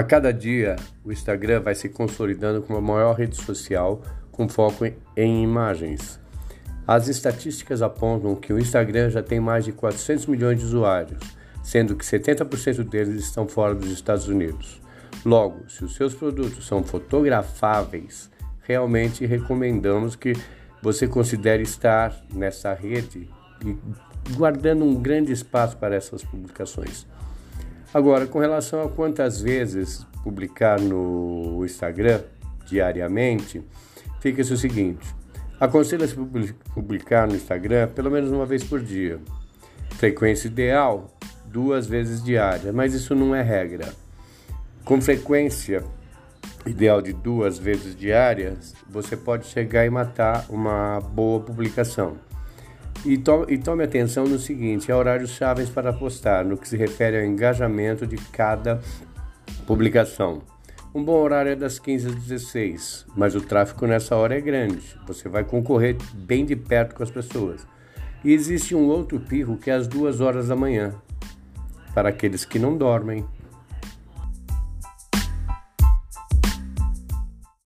A cada dia, o Instagram vai se consolidando como a maior rede social com foco em imagens. As estatísticas apontam que o Instagram já tem mais de 400 milhões de usuários, sendo que 70% deles estão fora dos Estados Unidos. Logo, se os seus produtos são fotografáveis, realmente recomendamos que você considere estar nessa rede e guardando um grande espaço para essas publicações. Agora, com relação a quantas vezes publicar no Instagram diariamente, fica-se o seguinte: aconselha-se publicar no Instagram pelo menos uma vez por dia. Frequência ideal, duas vezes diária, mas isso não é regra. Com frequência ideal de duas vezes diárias, você pode chegar e matar uma boa publicação. E, e tome atenção no seguinte: há horários chaves para postar, no que se refere ao engajamento de cada publicação. Um bom horário é das 15 às 16, mas o tráfego nessa hora é grande. Você vai concorrer bem de perto com as pessoas. E existe um outro pirro que é às duas horas da manhã, para aqueles que não dormem.